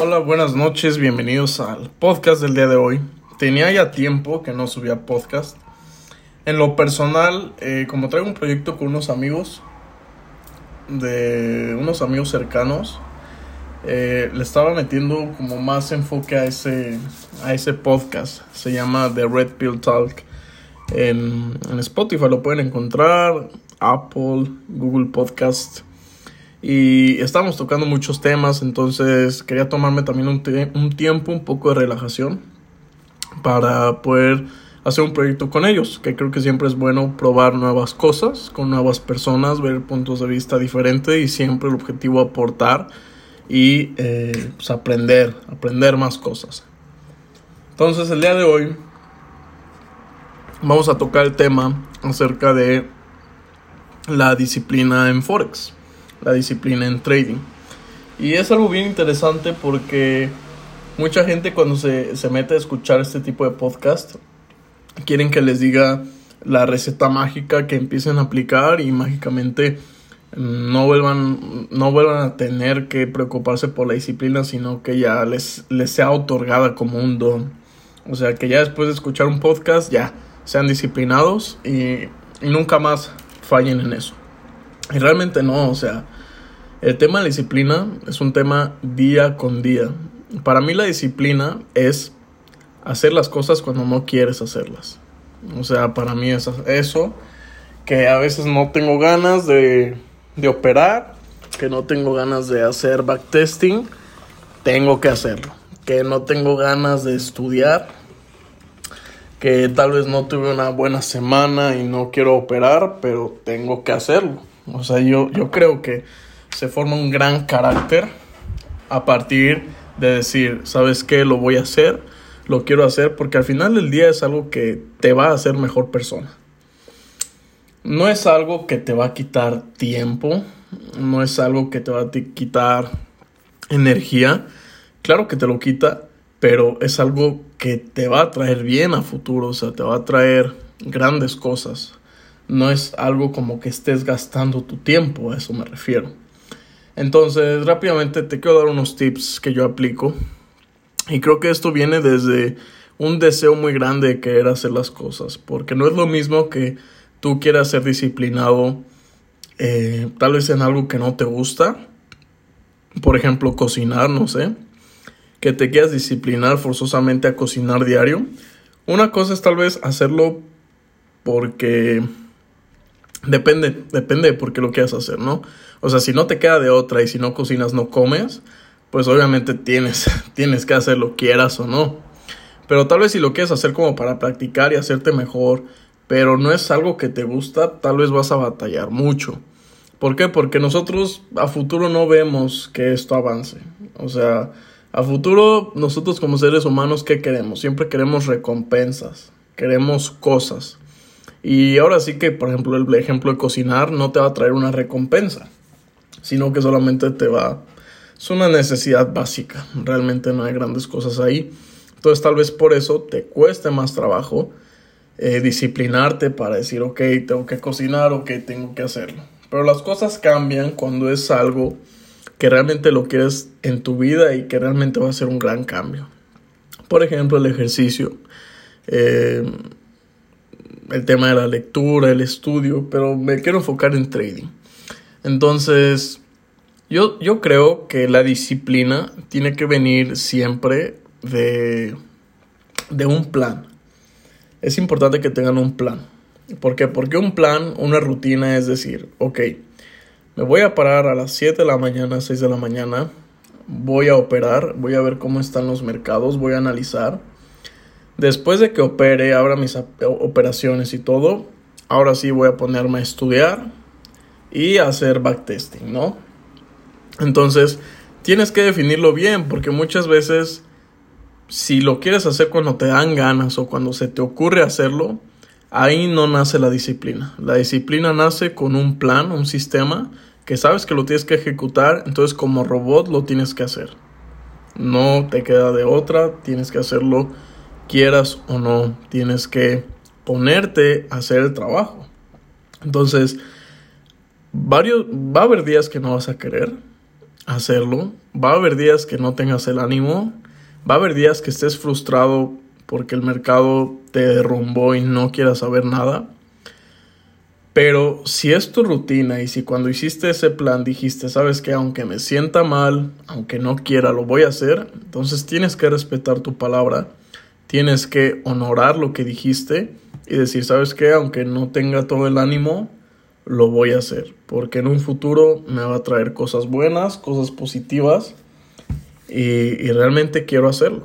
Hola, buenas noches, bienvenidos al podcast del día de hoy. Tenía ya tiempo que no subía podcast. En lo personal, eh, como traigo un proyecto con unos amigos, de unos amigos cercanos, eh, le estaba metiendo como más enfoque a ese, a ese podcast. Se llama The Red Pill Talk. En, en Spotify lo pueden encontrar, Apple, Google Podcast. Y estamos tocando muchos temas, entonces quería tomarme también un, un tiempo, un poco de relajación para poder hacer un proyecto con ellos, que creo que siempre es bueno probar nuevas cosas con nuevas personas, ver puntos de vista diferentes y siempre el objetivo aportar y eh, pues aprender, aprender más cosas. Entonces el día de hoy vamos a tocar el tema acerca de la disciplina en Forex la disciplina en trading. Y es algo bien interesante porque mucha gente cuando se, se mete a escuchar este tipo de podcast quieren que les diga la receta mágica que empiecen a aplicar y mágicamente no vuelvan, no vuelvan a tener que preocuparse por la disciplina, sino que ya les, les sea otorgada como un don. O sea, que ya después de escuchar un podcast ya sean disciplinados y, y nunca más fallen en eso. Y realmente no, o sea, el tema de la disciplina es un tema día con día. Para mí la disciplina es hacer las cosas cuando no quieres hacerlas. O sea, para mí es eso, que a veces no tengo ganas de, de operar, que no tengo ganas de hacer backtesting, tengo que hacerlo. Que no tengo ganas de estudiar, que tal vez no tuve una buena semana y no quiero operar, pero tengo que hacerlo. O sea, yo, yo creo que se forma un gran carácter a partir de decir, ¿sabes qué? Lo voy a hacer, lo quiero hacer, porque al final del día es algo que te va a hacer mejor persona. No es algo que te va a quitar tiempo, no es algo que te va a quitar energía. Claro que te lo quita, pero es algo que te va a traer bien a futuro, o sea, te va a traer grandes cosas. No es algo como que estés gastando tu tiempo, a eso me refiero. Entonces, rápidamente te quiero dar unos tips que yo aplico. Y creo que esto viene desde un deseo muy grande de querer hacer las cosas. Porque no es lo mismo que tú quieras ser disciplinado eh, tal vez en algo que no te gusta. Por ejemplo, cocinar, no sé. Que te quieras disciplinar forzosamente a cocinar diario. Una cosa es tal vez hacerlo porque Depende, depende de por qué lo quieras hacer, ¿no? O sea, si no te queda de otra y si no cocinas no comes, pues obviamente tienes, tienes que hacerlo, quieras o no. Pero tal vez si lo quieres hacer como para practicar y hacerte mejor, pero no es algo que te gusta, tal vez vas a batallar mucho. ¿Por qué? Porque nosotros a futuro no vemos que esto avance. O sea, a futuro nosotros como seres humanos, ¿qué queremos? Siempre queremos recompensas, queremos cosas. Y ahora sí que, por ejemplo, el ejemplo de cocinar no te va a traer una recompensa, sino que solamente te va... Es una necesidad básica, realmente no hay grandes cosas ahí. Entonces tal vez por eso te cueste más trabajo eh, disciplinarte para decir, ok, tengo que cocinar, ok, tengo que hacerlo. Pero las cosas cambian cuando es algo que realmente lo quieres en tu vida y que realmente va a ser un gran cambio. Por ejemplo, el ejercicio. Eh, el tema de la lectura, el estudio, pero me quiero enfocar en trading. Entonces, yo, yo creo que la disciplina tiene que venir siempre de, de un plan. Es importante que tengan un plan. ¿Por qué? Porque un plan, una rutina es decir, ok, me voy a parar a las 7 de la mañana, 6 de la mañana, voy a operar, voy a ver cómo están los mercados, voy a analizar Después de que opere, abra mis operaciones y todo, ahora sí voy a ponerme a estudiar y hacer backtesting, ¿no? Entonces, tienes que definirlo bien porque muchas veces si lo quieres hacer cuando te dan ganas o cuando se te ocurre hacerlo, ahí no nace la disciplina. La disciplina nace con un plan, un sistema que sabes que lo tienes que ejecutar, entonces como robot lo tienes que hacer. No te queda de otra, tienes que hacerlo quieras o no, tienes que ponerte a hacer el trabajo. Entonces, varios, va a haber días que no vas a querer, hacerlo. Va a haber días que no tengas el ánimo. Va a haber días que estés frustrado porque el mercado te derrumbó y no quieras saber nada. Pero si es tu rutina y si cuando hiciste ese plan dijiste, sabes que aunque me sienta mal, aunque no quiera, lo voy a hacer, entonces tienes que respetar tu palabra, tienes que honorar lo que dijiste y decir, sabes que aunque no tenga todo el ánimo, lo voy a hacer, porque en un futuro me va a traer cosas buenas, cosas positivas y, y realmente quiero hacerlo.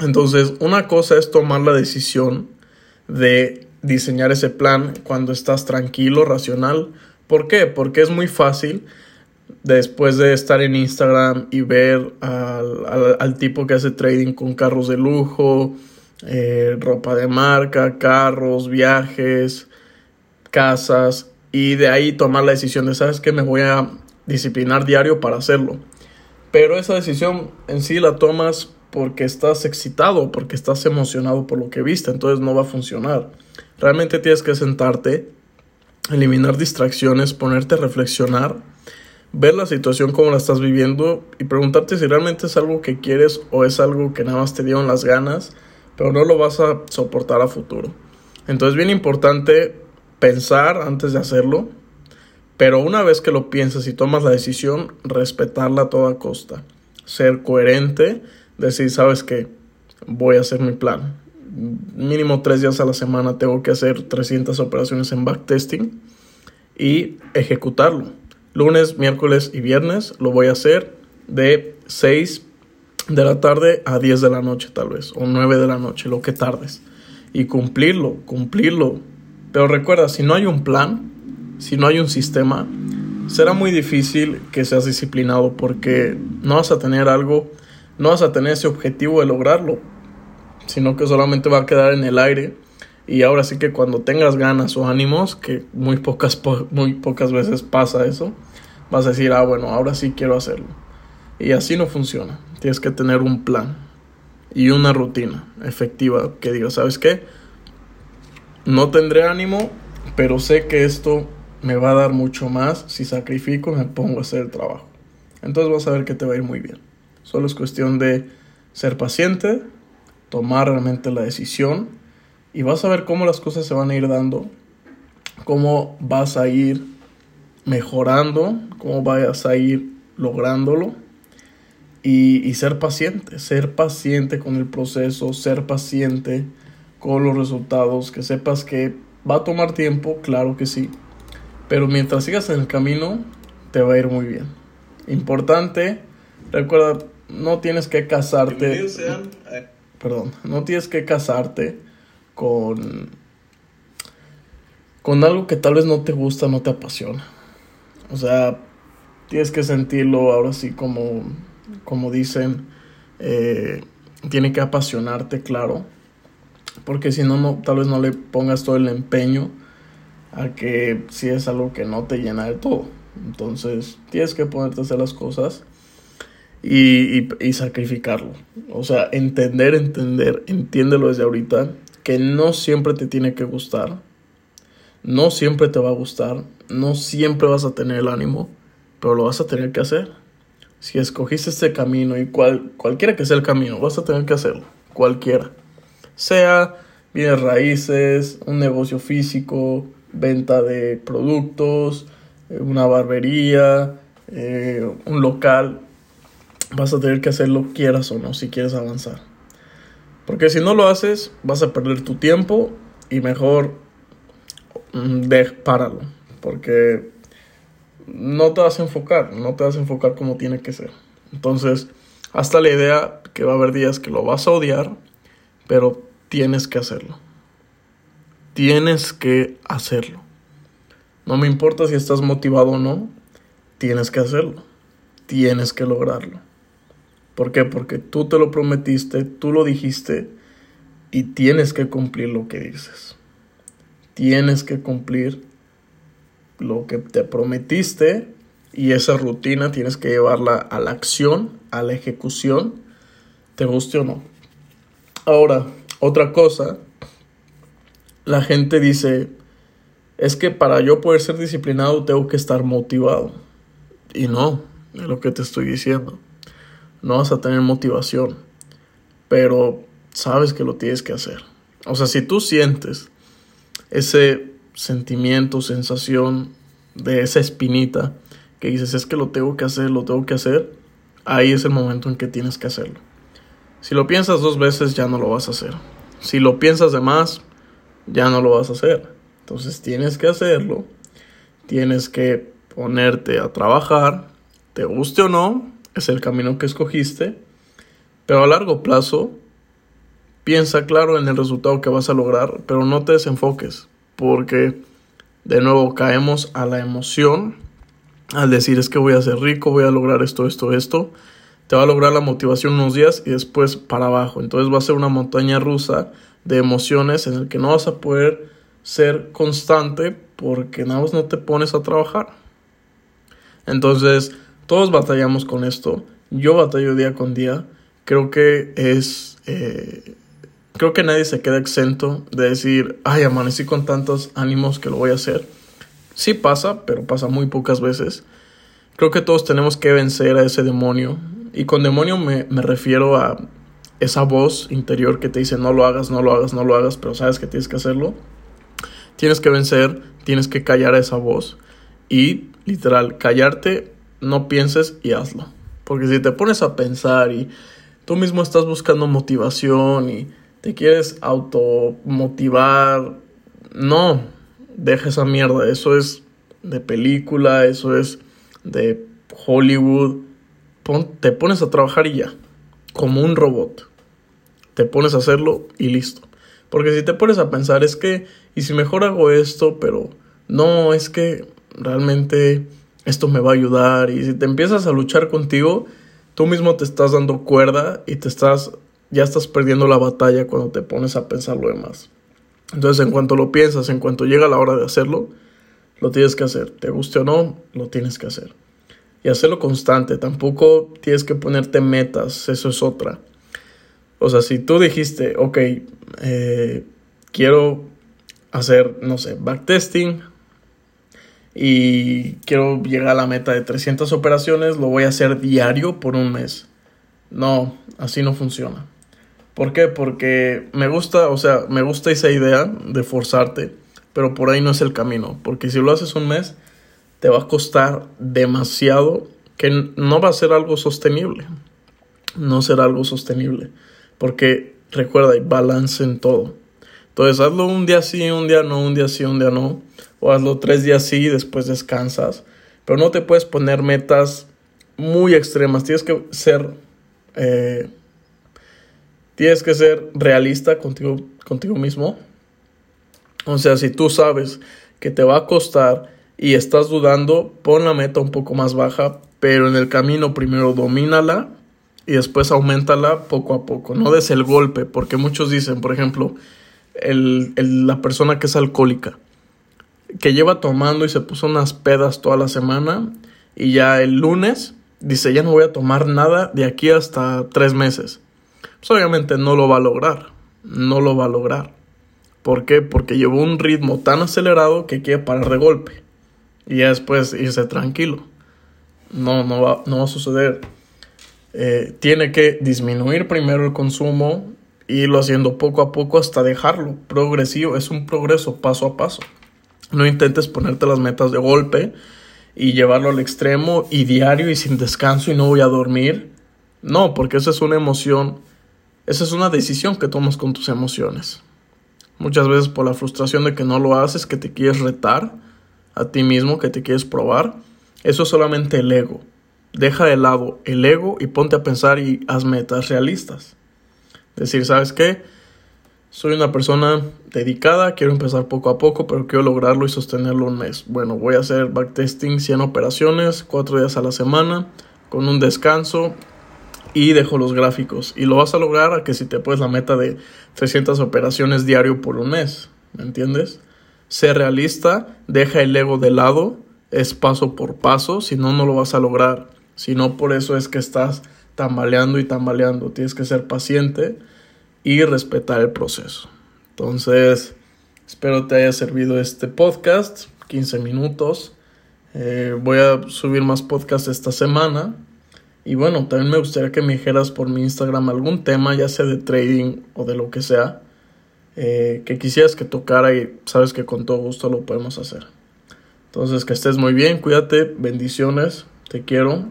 Entonces, una cosa es tomar la decisión de diseñar ese plan cuando estás tranquilo, racional. ¿Por qué? Porque es muy fácil después de estar en Instagram y ver al, tipo que hace trading con carros de lujo, eh, ropa de marca, carros, viajes, casas, y de ahí tomar la decisión de, ¿sabes qué? Me voy a disciplinar diario para hacerlo. Pero esa decisión en sí la tomas porque estás excitado, porque estás emocionado por lo que viste, entonces no va a funcionar. Realmente tienes que sentarte, eliminar distracciones, ponerte a reflexionar, ver la situación como la estás viviendo y preguntarte si realmente es algo que quieres o es algo que nada más te dieron las ganas, pero no lo vas a soportar a futuro. Entonces, bien importante pensar antes de hacerlo, pero una vez que lo piensas y tomas la decisión, respetarla a toda costa, ser coherente decir, sabes que voy a hacer mi plan. Mínimo tres días a la semana tengo que hacer 300 operaciones en backtesting y ejecutarlo. Lunes, miércoles y viernes lo voy a hacer de 6 de la tarde a 10 de la noche tal vez, o 9 de la noche, lo que tardes. Y cumplirlo, cumplirlo. Pero recuerda, si no hay un plan, si no hay un sistema, será muy difícil que seas disciplinado porque no vas a tener algo no vas a tener ese objetivo de lograrlo, sino que solamente va a quedar en el aire. Y ahora sí que cuando tengas ganas o ánimos, que muy pocas, muy pocas veces pasa eso, vas a decir, ah, bueno, ahora sí quiero hacerlo. Y así no funciona. Tienes que tener un plan y una rutina efectiva que diga, ¿sabes qué? No tendré ánimo, pero sé que esto me va a dar mucho más si sacrifico y me pongo a hacer el trabajo. Entonces vas a ver que te va a ir muy bien. Solo es cuestión de ser paciente, tomar realmente la decisión y vas a ver cómo las cosas se van a ir dando, cómo vas a ir mejorando, cómo vas a ir lográndolo y, y ser paciente, ser paciente con el proceso, ser paciente con los resultados, que sepas que va a tomar tiempo, claro que sí, pero mientras sigas en el camino te va a ir muy bien. Importante, recuerda no tienes que casarte. Perdón, no tienes que casarte con con algo que tal vez no te gusta, no te apasiona. O sea, tienes que sentirlo ahora sí como como dicen, eh, tiene que apasionarte, claro, porque si no, tal vez no le pongas todo el empeño a que si es algo que no te llena de todo. Entonces, tienes que ponerte a hacer las cosas y, y, sacrificarlo. O sea, entender, entender, entiéndelo desde ahorita, que no siempre te tiene que gustar, no siempre te va a gustar, no siempre vas a tener el ánimo, pero lo vas a tener que hacer. Si escogiste este camino y cual, cualquiera que sea el camino, vas a tener que hacerlo, cualquiera. Sea bienes raíces, un negocio físico, venta de productos, eh, una barbería, eh, un local, vas a tener que hacerlo quieras o no, si quieres avanzar. Porque si no lo haces, vas a perder tu tiempo y mejor mm, de, páralo. Porque no te vas a enfocar, no te vas a enfocar como tiene que ser. Entonces, hasta la idea que va a haber días que lo vas a odiar, pero tienes que hacerlo. Tienes que hacerlo. No me importa si estás motivado o no, tienes que hacerlo. Tienes que lograrlo. ¿Por qué? Porque tú te lo prometiste, tú lo dijiste y tienes que cumplir lo que dices. Tienes que cumplir lo que te prometiste y esa rutina tienes que llevarla a la acción, a la ejecución, te guste o no. Ahora, otra cosa, la gente dice, es que para yo poder ser disciplinado tengo que estar motivado. Y no, de lo que te estoy diciendo. No vas a tener motivación, pero sabes que lo tienes que hacer. O sea, si tú sientes ese sentimiento, sensación de esa espinita que dices, es que lo tengo que hacer, lo tengo que hacer, ahí es el momento en que tienes que hacerlo. Si lo piensas dos veces, ya no lo vas a hacer. Si lo piensas de más, ya no lo vas a hacer. Entonces tienes que hacerlo, tienes que ponerte a trabajar, te guste o no, es el camino que escogiste, pero a largo plazo piensa claro en el resultado que vas a lograr, pero no te desenfoques, porque de nuevo caemos a la emoción al decir es que voy a ser rico, voy a lograr esto, esto, esto, te va a lograr la motivación unos días y después para abajo. Entonces va a ser una montaña rusa de emociones en el que no vas a poder ser constante porque nada más no te pones a trabajar. Entonces, todos batallamos con esto. Yo batallo día con día. Creo que es... Eh, creo que nadie se queda exento de decir, ay, amanecí con tantos ánimos que lo voy a hacer. Sí pasa, pero pasa muy pocas veces. Creo que todos tenemos que vencer a ese demonio. Y con demonio me, me refiero a esa voz interior que te dice no lo hagas, no lo hagas, no lo hagas, pero sabes que tienes que hacerlo. Tienes que vencer, tienes que callar a esa voz y literal, callarte, no pienses y hazlo. Porque si te pones a pensar y tú mismo estás buscando motivación y te quieres automotivar, no, deja esa mierda, eso es de película, eso es de Hollywood. te pones a trabajar y ya, como un robot. Te pones a hacerlo y listo. Porque si te pones a pensar es que, y si mejor hago esto, pero no, es que realmente esto me va a ayudar. Y si te empiezas a luchar contigo, tú mismo te estás dando cuerda y te estás, ya estás perdiendo la batalla cuando te pones a pensar lo demás. Entonces, en cuanto lo piensas, en cuanto llega la hora de hacerlo, lo tienes que hacer. Te guste o no, lo tienes que hacer. Y hacerlo constante. Tampoco tienes que ponerte metas, eso es otra. O sea, si tú dijiste, ok, eh, quiero hacer, no sé, backtesting y quiero llegar a la meta de 300 operaciones, lo voy a hacer diario por un mes. No, así no funciona. ¿Por qué? Porque me gusta, o sea, me gusta esa idea de forzarte, pero por ahí no es el camino. Porque si lo haces un mes, te va a costar demasiado que no va a ser algo sostenible. No será algo sostenible. Porque recuerda, hay balance en todo. Entonces hazlo un día sí, un día no, un día sí, un día no. O hazlo tres días sí, después descansas. Pero no te puedes poner metas muy extremas. Tienes que ser. Eh, tienes que ser realista contigo, contigo mismo. O sea, si tú sabes que te va a costar y estás dudando, pon la meta un poco más baja, pero en el camino primero domínala y después aumentala poco a poco, no des el golpe, porque muchos dicen, por ejemplo, el, la persona que es alcohólica, que lleva tomando y se puso unas pedas toda la semana y ya el lunes dice, ya no voy a tomar nada de aquí hasta tres meses. Pues obviamente no lo va a lograr, no lo va a lograr. ¿Por? Porque llevó un ritmo tan acelerado que quiere parar de golpe y ya después irse tranquilo. No, no va, no va a suceder. Eh, tiene que disminuir primero el consumo, irlo haciendo poco a poco hasta dejarlo. Progresivo, es un progreso paso a paso. No intentes ponerte las metas de golpe y llevarlo al extremo y diario y sin descanso y no voy a dormir. No, porque esa es una emoción, esa es una decisión que tomas con tus emociones. Muchas veces por la frustración de que no lo haces, que te quieres retar a ti mismo, que te quieres probar, eso es solamente el ego. Deja de lado el ego y ponte a pensar y haz metas realistas. Decir, ¿sabes qué? Soy una persona dedicada, quiero empezar poco a poco, pero quiero lograrlo y sostenerlo un mes. Bueno, voy a hacer backtesting 100 operaciones, 4 días a la semana, con un descanso y dejo los gráficos. Y lo vas a lograr a que si te pones la meta de 300 operaciones diario por un mes, ¿me entiendes? Sé realista, deja el ego de lado, es paso por paso, si no, no lo vas a lograr. Si no, por eso es que estás tambaleando y tambaleando. Tienes que ser paciente y respetar el proceso. Entonces, espero te haya servido este podcast, 15 minutos. Eh, voy a subir más podcasts esta semana. Y bueno, también me gustaría que me dijeras por mi Instagram algún tema, ya sea de trading o de lo que sea, eh, que quisieras que tocara y sabes que con todo gusto lo podemos hacer. Entonces, que estés muy bien, cuídate, bendiciones, te quiero.